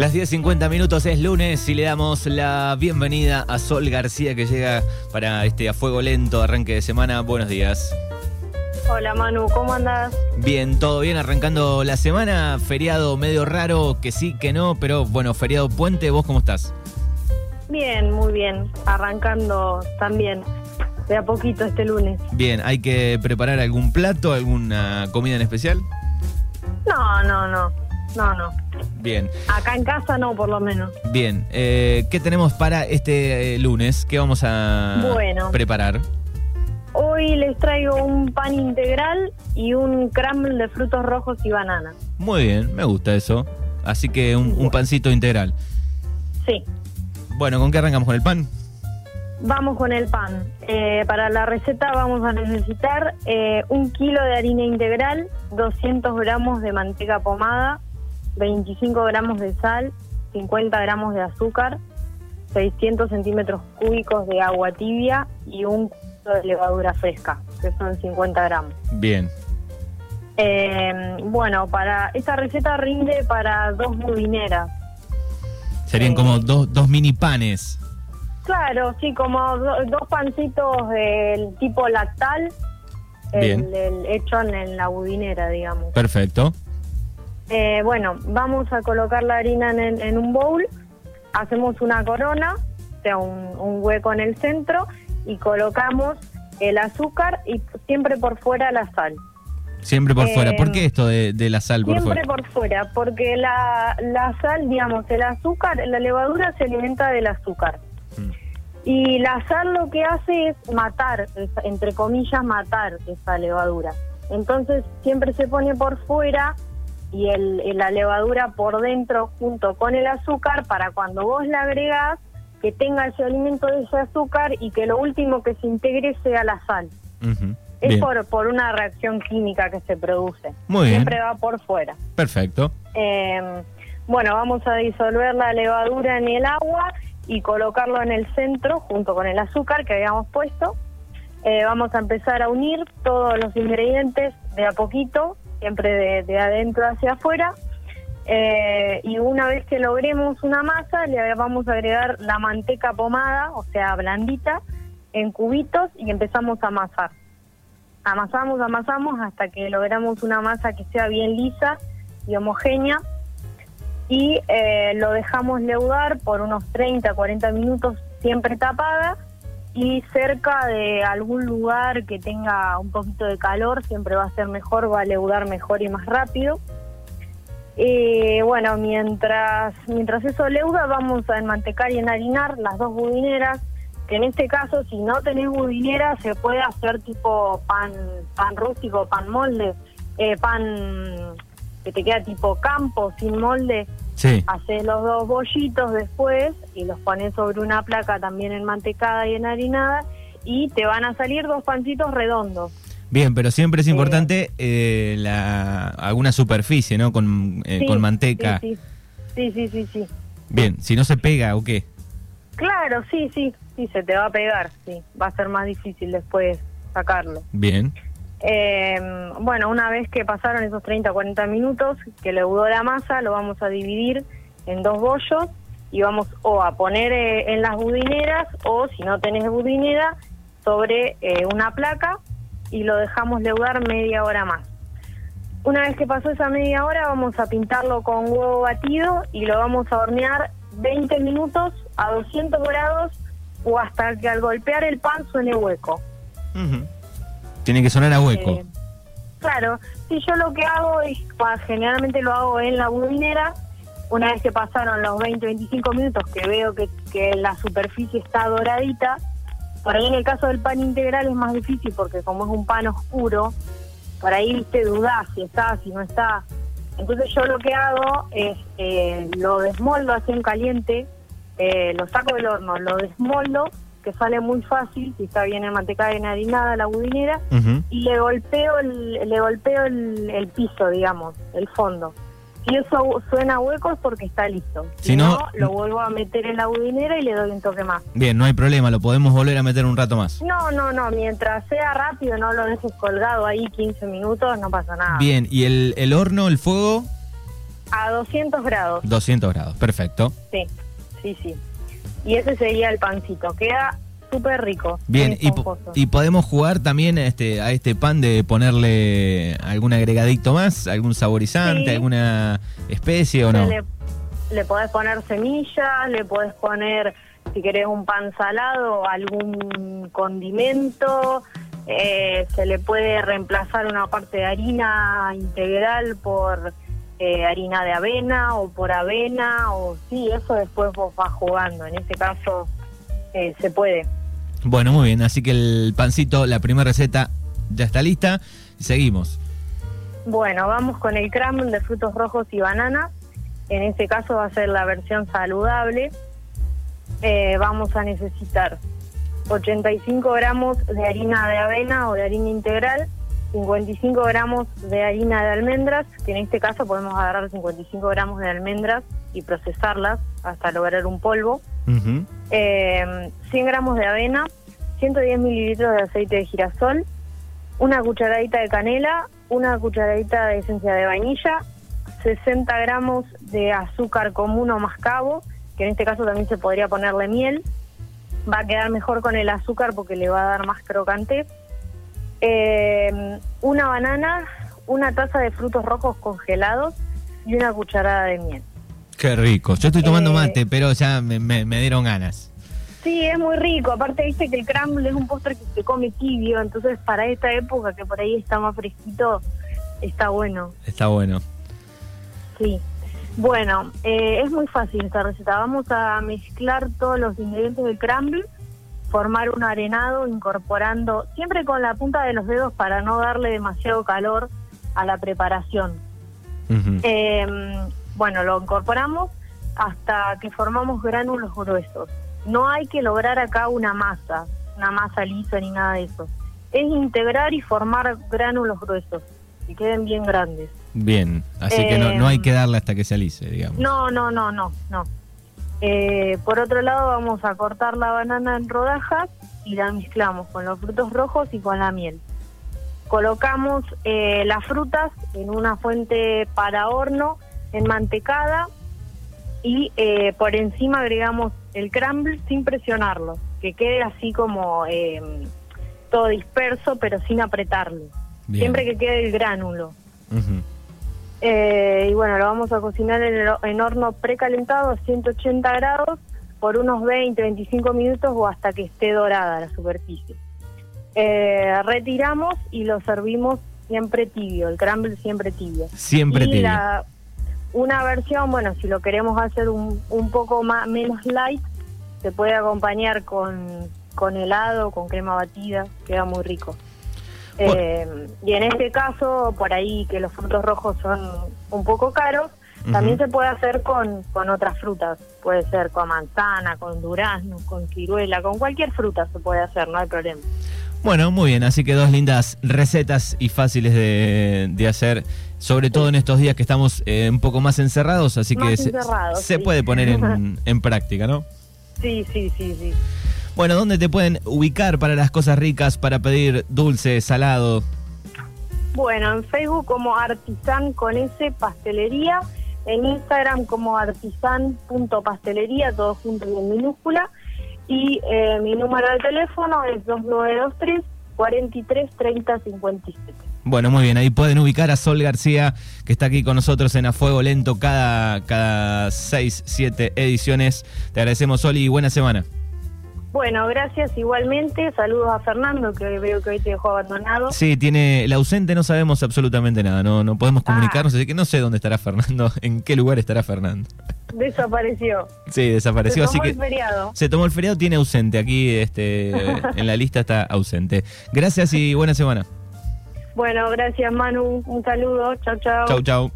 Las 10.50 minutos es lunes y le damos la bienvenida a Sol García que llega para este a fuego lento arranque de semana. Buenos días. Hola Manu, ¿cómo andás? Bien, todo bien, arrancando la semana, feriado medio raro, que sí, que no, pero bueno, feriado puente, ¿vos cómo estás? Bien, muy bien, arrancando también de a poquito este lunes. Bien, ¿hay que preparar algún plato, alguna comida en especial? No, no, no, no, no. Bien. Acá en casa no, por lo menos. Bien, eh, ¿qué tenemos para este eh, lunes? ¿Qué vamos a Bueno. preparar? Hoy les traigo un pan integral y un crumble de frutos rojos y banana. Muy bien, me gusta eso. Así que un, un pancito integral. Sí, Bueno, ¿con qué arrancamos? ¿Con el pan? vamos con el pan. Eh, para la receta vamos a necesitar eh, un kilo de harina integral, 200 gramos de manteca pomada, 25 gramos de sal, 50 gramos de azúcar, 600 centímetros cúbicos de agua tibia y un kilo de levadura fresca, que son 50 gramos. Bien. Eh, bueno, para esta receta rinde para dos budineras. Serían Eh. como dos, dos mini panes. Claro, sí, como do- dos pancitos del tipo lactal, el, Bien. el hecho en, en la budinera, digamos. Perfecto. Eh, bueno, vamos a colocar la harina en, un bowl, hacemos una corona, o sea, un, un hueco en el centro, y colocamos el azúcar y siempre por fuera la sal. Siempre por Eh, fuera. ¿Por qué esto de, de la sal por Siempre fuera? por fuera, porque la, la sal, digamos, el azúcar, la levadura se alimenta del azúcar. Mm. Y la sal lo que hace es matar, es- entre comillas, matar esa levadura. Entonces siempre se pone por fuera y el, y la levadura por dentro junto con el azúcar para cuando vos la agregás que tenga ese alimento de ese azúcar y que lo último que se integre sea la sal. Es Bien. por, por una reacción química que se produce. Muy bien. Siempre va por fuera. Perfecto. Eh, bueno, vamos a disolver la levadura en el agua y colocarlo en el centro junto con el azúcar que habíamos puesto. Eh, vamos a empezar a unir todos los ingredientes de a poquito, siempre de, de adentro hacia afuera. Eh, y una vez que logremos una masa, le vamos a agregar la manteca pomada, o sea, blandita, en cubitos y empezamos a amasar. Amasamos, amasamos hasta que logramos una masa que sea bien lisa y homogénea y eh, lo dejamos leudar por unos 30, 40 minutos siempre tapada y cerca de algún lugar que tenga un poquito de calor siempre va a ser mejor, va a leudar mejor y más rápido. Y bueno, mientras, mientras eso leuda vamos a enmantecar y enharinar las dos budineras, que en este caso si no tenés budinera se puede hacer tipo pan, pan rústico, pan molde, eh, pan que te queda tipo campo sin molde, Sí. haces los dos bollitos después y los pones sobre una placa también enmantecada y enharinada y te van a salir dos pancitos redondos. Bien, pero siempre es importante eh, la, alguna superficie, ¿no? Con, eh, Sí, con manteca. Sí, sí, sí, sí, sí. Bien, si no se pega o qué. Claro, sí, sí, sí, se te va a pegar, sí. Va a ser más difícil después sacarlo. Bien. Eh, bueno, una vez que pasaron esos 30, 40 minutos que leudó la masa, lo vamos a dividir en dos bollos y vamos o a poner eh, en las budineras o si no tenés budinera sobre eh, una placa y lo dejamos leudar media hora más. Una vez que pasó esa media hora vamos a pintarlo con huevo batido y lo vamos a hornear 20 minutos a 200 grados o hasta que al golpear el pan suene hueco. Tiene que sonar a hueco. Eh, claro, si yo lo que hago es, generalmente lo hago en la budinera, una vez que pasaron los 20, 25 minutos que veo que, que la superficie está doradita, por ahí en el caso del pan integral es más difícil porque como es un pan oscuro, por ahí viste dudás si está, si no está. Entonces yo lo que hago es eh, lo desmoldo así en caliente, eh, lo saco del horno, lo desmoldo, que sale muy fácil, si está bien mantecada y enharinada la budinera, Ujú. y le golpeo el, le golpeo el, el piso, digamos, el fondo. Si eso suena hueco es porque está listo. Si Si, no- no, lo vuelvo a meter en la budinera y le doy un toque más. Bien, no hay problema, lo podemos volver a meter un rato más. No, no, no, mientras sea rápido, no lo dejes colgado ahí 15 minutos, no pasa nada. Bien, ¿y el, el horno, el fuego? A 200 grados. 200 grados, perfecto. Sí, sí, sí. Y ese sería el pancito. Queda súper rico. Bien, y, y, podemos jugar también este, a este pan de ponerle algún agregadito más, algún saborizante, alguna especie o no. Le, le podés poner semillas, le podés poner, si querés, un pan salado, algún condimento. Eh, se le puede reemplazar una parte de harina integral por eh, harina de avena o por avena o sí, eso después vos vas jugando. En este caso eh, se puede. Bueno, muy bien. Así que el pancito, la primera receta ya está lista. Seguimos. Bueno, vamos con el crumble de frutos rojos y banana. En este caso va a ser la versión saludable. Eh, vamos a necesitar 85 gramos de harina de avena o de harina integral, 55 gramos de harina de almendras, que en este caso podemos agarrar 55 gramos de almendras y procesarlas hasta lograr un polvo, 100 eh, gramos de avena, 110 mililitros de aceite de girasol, una cucharadita de canela, una cucharadita de esencia de vainilla, 60 gramos de azúcar común o mascabo, que en este caso también se podría ponerle miel, va a quedar mejor con el azúcar porque le va a dar más crocante. Eh, una banana, una taza de frutos rojos congelados y una cucharada de miel. Qué rico. Yo estoy tomando eh, mate, pero ya me, dieron ganas. Sí, es muy rico. Aparte, viste que el crumble es un postre que se come tibio, entonces para esta época que por ahí está más fresquito, está bueno. Está bueno. Sí. Bueno, eh, es muy fácil esta receta. Vamos a mezclar todos los ingredientes del crumble, formar un arenado incorporando siempre con la punta de los dedos para no darle demasiado calor a la preparación. Em, bueno, lo incorporamos hasta que formamos gránulos gruesos. No hay que lograr acá una masa, una masa lisa ni nada de eso. Es integrar y formar gránulos gruesos, que queden bien grandes. Bien, así que no, hay que darle hasta que se alice, digamos. No, no, no, no, no. Eh, por otro lado, vamos a cortar la banana en rodajas y la mezclamos con los frutos rojos y con la miel. Colocamos eh, las frutas en una fuente para horno enmantecada y eh, por encima agregamos el crumble sin presionarlo, que quede así como todo disperso pero sin apretarlo. Siempre que quede el gránulo. Eh, y bueno, lo vamos a cocinar en, horno precalentado a 180 grados por unos 20, 25 minutos o hasta que esté dorada la superficie. Eh, retiramos y lo servimos siempre tibio, el crumble siempre tibio. Siempre tibio. una versión, bueno, si lo queremos hacer un, un poco más menos light, se puede acompañar con, con helado, con crema batida, queda muy rico. Eh, y en este caso, por ahí que los frutos rojos son un poco caros, también se puede hacer con, con otras frutas. Puede ser con manzana, con durazno, con ciruela, con cualquier fruta se puede hacer, no hay problema. Bueno, muy bien, así que dos lindas recetas y fáciles de, hacer, sobre todo en estos días que estamos eh, un poco más encerrados, así que se, puede poner en, en práctica, ¿no? Sí, sí, sí, sí. Bueno, ¿dónde te pueden ubicar para las cosas ricas, para pedir dulce, salado? Bueno, en Facebook como Artisan con S Pastelería, en Instagram como artisan.pastelería, todo junto y en minúscula, y eh, mi número de teléfono es 2923 43 30 57. Bueno, muy bien, ahí pueden ubicar a Sol García, que está aquí con nosotros en A Fuego Lento cada, cada 6, 7 ediciones. Te agradecemos, Sol, y buena semana. Bueno, gracias igualmente. Saludos a Fernando, que veo que hoy te dejó abandonado. Sí, tiene el ausente, no sabemos absolutamente nada, no, no podemos comunicarnos, ah. así que no sé dónde estará Fernando, en qué lugar estará Fernando. Desapareció. Sí, desapareció. Se tomó así el feriado. Se tomó el feriado, tiene ausente. Aquí este, en la lista está ausente. Gracias y buena semana. Bueno, gracias Manu. Un saludo. Chau, chau. Chau, chau.